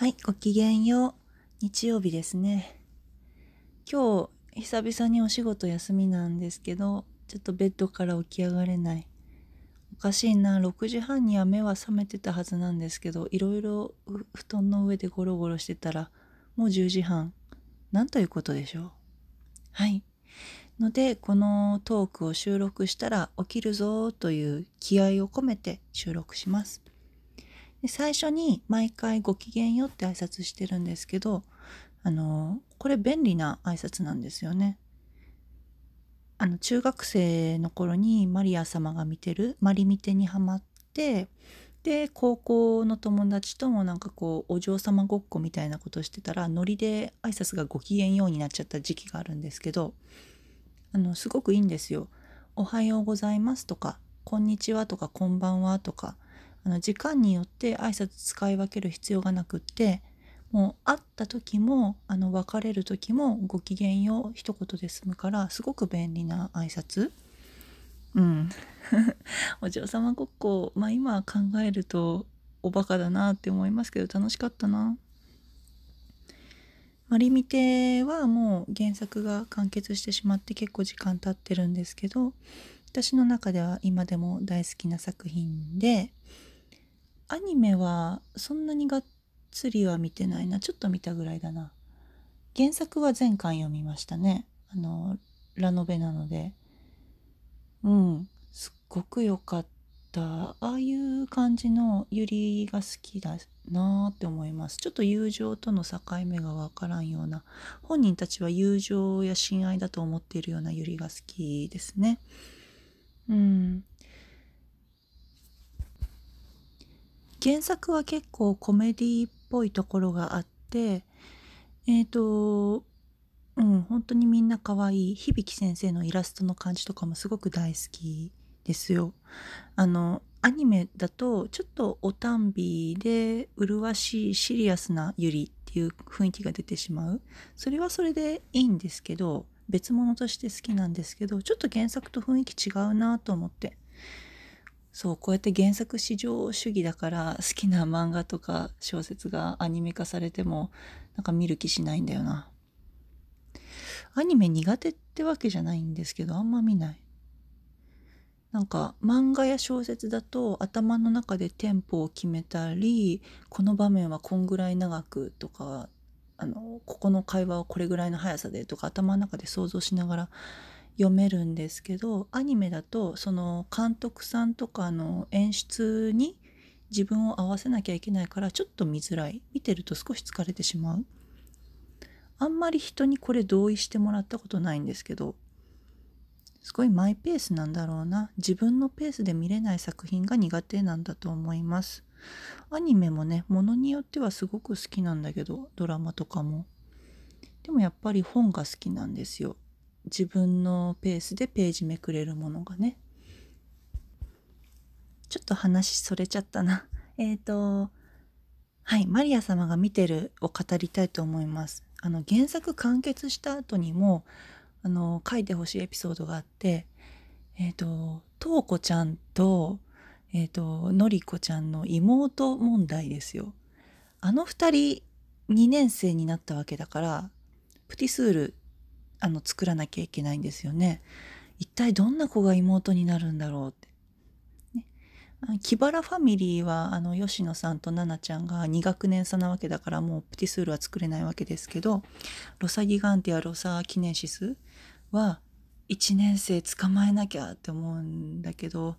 はい、ごきげんよう。日曜日ですね。今日、久々にお仕事休みなんですけど、ちょっとベッドから起き上がれない。おかしいな、6時半には目は覚めてたはずなんですけど、いろいろ布団の上でゴロゴロしてたら、もう10時半。なんということでしょう。はい。ので、このトークを収録したら起きるぞという気合を込めて収録します。で最初に毎回ごきげんよって挨拶してるんですけど、あの、これ便利な挨拶なんですよね。あの、中学生の頃にマリア様が見てる、マリミテにハマって、で、高校の友達ともなんかこう、お嬢様ごっこみたいなことしてたら、ノリで挨拶がごきげんようになっちゃった時期があるんですけど、あの、すごくいいんですよ。おはようございますとか、こんにちはとか、こんばんはとか、あの時間によって挨拶使い分ける必要がなくってもう会った時もあの別れる時もごきげんよう一言で済むからすごく便利な挨拶。うん。お嬢様ごっこまあ今考えるとおバカだなって思いますけど楽しかったな。マリミテはもう原作が完結してしまって結構時間経ってるんですけど私の中では今でも大好きな作品でアニメはそんなにがっつりは見てないな。ちょっと見たぐらいだな。原作は全巻読みましたね。あのラノベなので。うん。すっごく良かった。ああいう感じのユリが好きだなーって思います。ちょっと友情との境目がわからんような。本人たちは友情や親愛だと思っているようなユリが好きですね。うん。原作は結構コメディっぽいところがあってえっ、とうん本当にみんな可愛い。響先生のイラストの感じとかもすごく大好きですよ。あのアニメだとちょっとおたんびで麗しいシリアスなユリっていう雰囲気が出てしまう。それはそれでいいんですけど別物として好きなんですけどちょっと原作と雰囲気違うなと思って。そうこうやって原作至上主義だから好きな漫画とか小説がアニメ化されてもなんか見る気しないんだよな。アニメ苦手ってわけじゃないんですけどあんま見ない。なんか漫画や小説だと頭の中でテンポを決めたりこの場面はこんぐらい長くとかあのここの会話はこれぐらいの速さでとか頭の中で想像しながら読めるんですけどアニメだとその監督さんとかの演出に自分を合わせなきゃいけないからちょっと見づらい。見てると少し疲れてしまう。あんまり人にこれ同意してもらったことないんですけどすごいマイペースなんだろうな。自分のペースで見れない作品が苦手なんだと思います。アニメもねものによってはすごく好きなんだけどドラマとかも。でもやっぱり本が好きなんですよ。自分のペースでページめくれるものがね。ちょっと話それちゃったな。えっ、ー、とはいマリア様が見てるを語りたいと思います。あの原作完結した後にもあの書いてほしいエピソードがあってえっ、ー、とトウコちゃんとえっ、ー、とのりこちゃんの妹問題ですよ。あの二人2年生になったわけだからプティスールあの作らなきゃいけないんですよね。一体どんな子が妹になるんだろうって。ね、キバラファミリーはあの吉野さんと奈々ちゃんが2学年差なわけだからもうプティスールは作れないわけですけどロサギガンティアロサキネシスは1年生捕まえなきゃって思うんだけど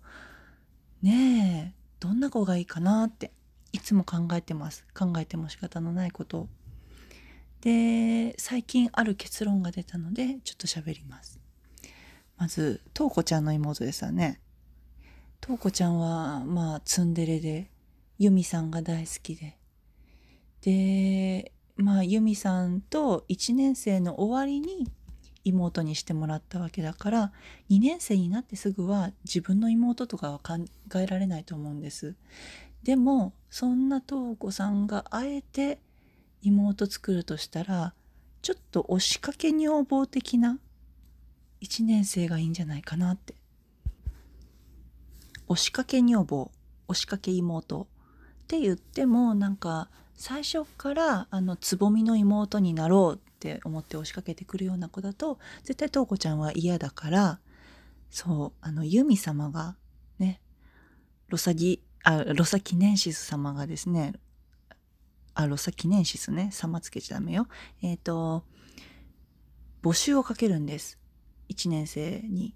ねえどんな子がいいかなっていつも考えてます考えても仕方のないことを。で最近ある結論が出たのでちょっと喋ります。まずとうこちゃんの妹ですよね。とうこちゃんはまあツンデレでユミさんが大好きで。でまあユミさんと1年生の終わりに妹にしてもらったわけだから2年生になってすぐは自分の妹とかは考えられないと思うんです。でもそんなとうこさんがあえて妹作るとしたらちょっと押しかけ女房的な1年生がいいんじゃないかなって。押しかけ女房押しかけ妹って言ってもなんか最初からあのつぼみの妹になろうって思って押しかけてくるような子だと絶対瞳子ちゃんは嫌だからそうあのユミ様がねロサギあロサキネンシス様がですねあロサキネンシスね様つけちゃダメよ。えっ、ー、と募集をかけるんです。1年生に。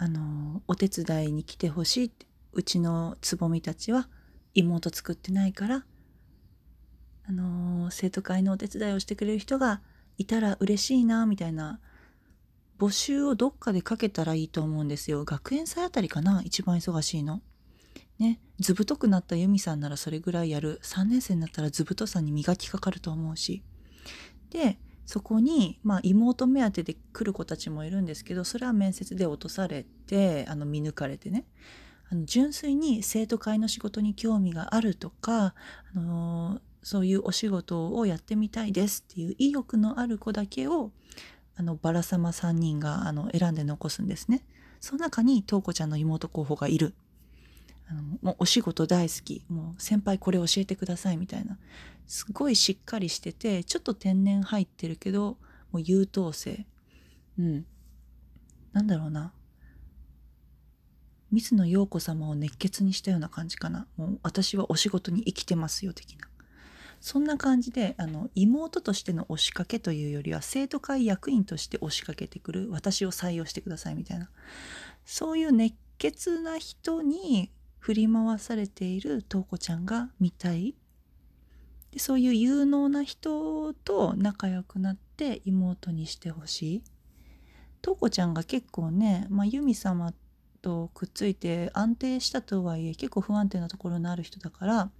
あのお手伝いに来てほしいって。うちのつぼみたちは妹作ってないから。あの、生徒会のお手伝いをしてくれる人がいたら嬉しいなみたいな。募集をどっかでかけたらいいと思うんですよ。学園祭あたりかな一番忙しいの。ね図太くなったユミさんならそれぐらいやる3年生になったら図太さに磨きかかると思うしでそこに、まあ、妹目当てで来る子たちもいるんですけどそれは面接で落とされてあの見抜かれてねあの純粋に生徒会の仕事に興味があるとか、あのー、そういうお仕事をやってみたいですっていう意欲のある子だけをあのバラ様3人があの選んで残すんですね。その中に瞳子ちゃんの妹候補がいる。あのもうお仕事大好き。もう先輩これ教えてくださいみたいな。すごいしっかりしててちょっと天然入ってるけどもう優等生。うん。なんだろうな。水野陽子様を熱血にしたような感じかな。もう私はお仕事に生きてますよ的な。そんな感じであの妹としての押しかけというよりは生徒会役員として押しかけてくる私を採用してくださいみたいな。そういう熱血な人に振り回されている瞳子ちゃんが見たい。でそういう有能な人と仲良くなって妹にしてほしい。瞳子ちゃんが結構ね、まあ、ユミ様とくっついて安定したとはいえ結構不安定なところのある人だから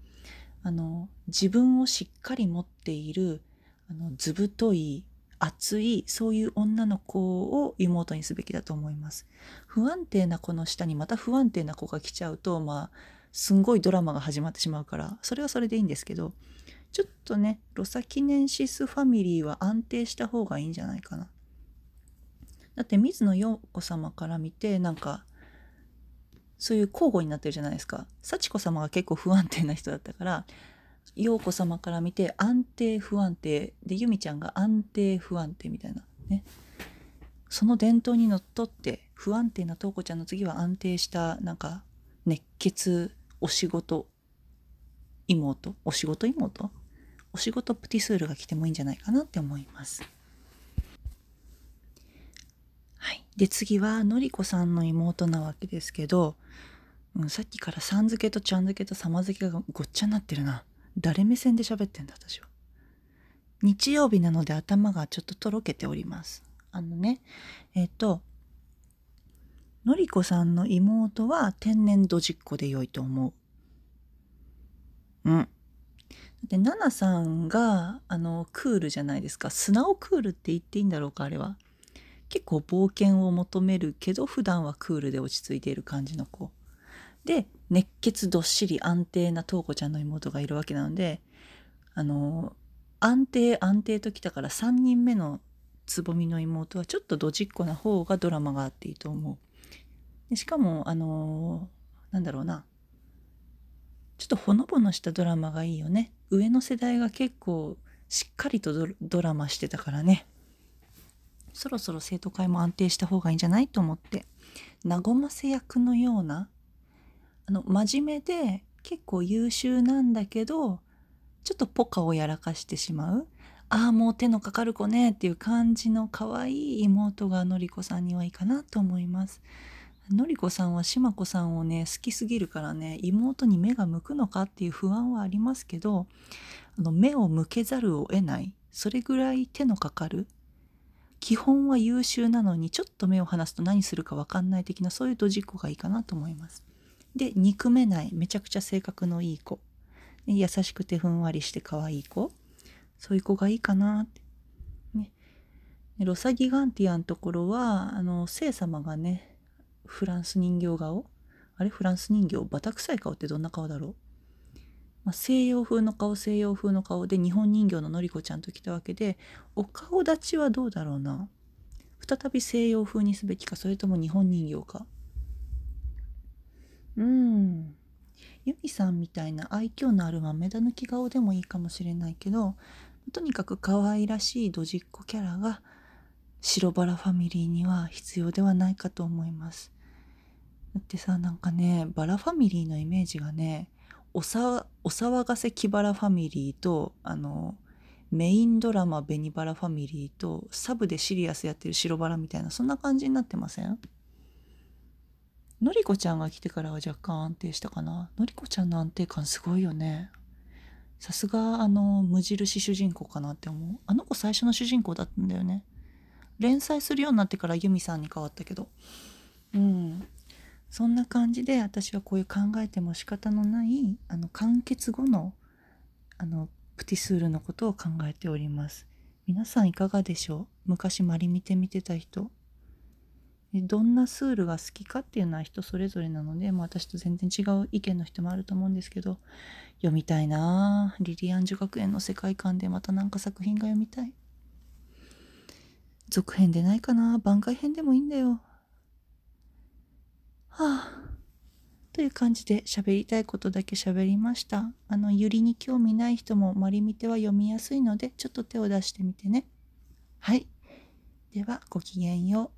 あの自分をしっかり持っているあの図太い熱いそういう女の子を妹にすべきだと思います。不安定な子の下にまた不安定な子が来ちゃうとまあすんごいドラマが始まってしまうからそれはそれでいいんですけどちょっとねロサキネンシスファミリーは安定した方がいいんじゃないかな。だって水野陽子様から見てなんかそういう交互になってるじゃないですか。幸子様が結構不安定な人だったから陽子様から見て安定不安定。で由美ちゃんが安定不安定みたいな。ね。その伝統にのっとって不安定な瞳子ちゃんの次は安定したなんか熱血お仕事妹？お仕事妹？お仕事プティスールが来てもいいんじゃないかなって思います。はい、で次はのりこさんの妹なわけですけど、うん、さっきからさん付けとちゃん付けとさま付けがごっちゃになってるな。誰目線で喋ってんだ私は。日曜日なので頭がちょっととろけております。あのね、えっ、と、のりこさんの妹は天然ドジっ子で良いと思う。うん。で、ナナさんが、あの、クールじゃないですか。素直クールって言っていいんだろうか、あれは。結構冒険を求めるけど、普段はクールで落ち着いている感じの子。で熱血どっしり安定な瞳子ちゃんの妹がいるわけなのであの安定安定ときたから3人目のつぼみの妹はちょっとドジっ子な方がドラマがあっていいと思う。でしかもあのなんだろうなちょっとほのぼのしたドラマがいいよね。上の世代が結構しっかりとドラマしてたからね。そろそろ生徒会も安定した方がいいんじゃないと思って和ませ役のようなあの真面目で結構優秀なんだけどちょっとポカをやらかしてしまうああもう手のかかる子ねっていう感じの可愛い妹がのりこさんにはいいかなと思います。のりこさんはしまこさんをね好きすぎるからね妹に目が向くのかっていう不安はありますけどあの目を向けざるを得ないそれぐらい手のかかる基本は優秀なのにちょっと目を離すと何するか分かんない的なそういうドジっ子がいいかなと思います。で憎めないめちゃくちゃ性格のいい子。優しくてふんわりして可愛い子。そういう子がいいかなって。ね、ロサギガンティアのところはあの聖様がねフランス人形顔。あれ？フランス人形？バタ臭い顔ってどんな顔だろう、まあ、西洋風の顔西洋風の顔で日本人形ののりこちゃんと来たわけでお顔立ちはどうだろうな？再び西洋風にすべきかそれとも日本人形か？うん。ユミさんみたいな愛嬌のある豆だ抜き顔でもいいかもしれないけどとにかく可愛らしいドジっ子キャラが白バラファミリーには必要ではないかと思います。だってさなんかねバラファミリーのイメージがねおさお騒がせキバラファミリーとあのメインドラマベニバラファミリーとサブでシリアスやってる白バラみたいなそんな感じになってません？のりこちゃんが来てからは若干安定したかな？のりこちゃんの安定感すごいよね。さすがあの無印主人公かなって思う。あの子最初の主人公だったんだよね。連載するようになってからユミさんに変わったけど。うん。そんな感じで私はこういう考えても仕方のないあの完結後のあのプティスールのことを考えております。皆さんいかがでしょう？昔マリ見て見てた人。どんなスールが好きかっていうのは人それぞれなので、まあ、私と全然違う意見の人もあると思うんですけど読みたいなリリアン女学園の世界観でまた何か作品が読みたい。続編でないかな。番外編でもいいんだよ。はあ。という感じで喋りたいことだけ喋りました。あのゆりに興味ない人もマリミテは読みやすいのでちょっと手を出してみてね。はい。ではごきげんよう。